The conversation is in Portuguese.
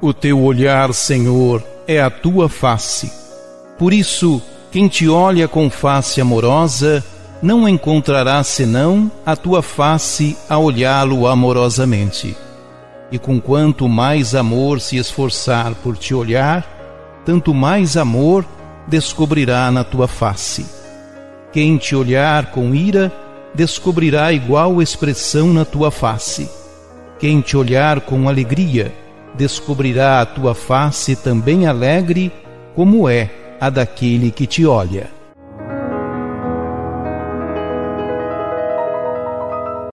O teu olhar, Senhor, é a tua face. Por isso, quem te olha com face amorosa, não encontrará senão a tua face a olhá-lo amorosamente. E com quanto mais amor se esforçar por te olhar, tanto mais amor descobrirá na tua face. Quem te olhar com ira, descobrirá igual expressão na tua face. Quem te olhar com alegria, descobrirá a tua face também alegre, como é a daquele que te olha.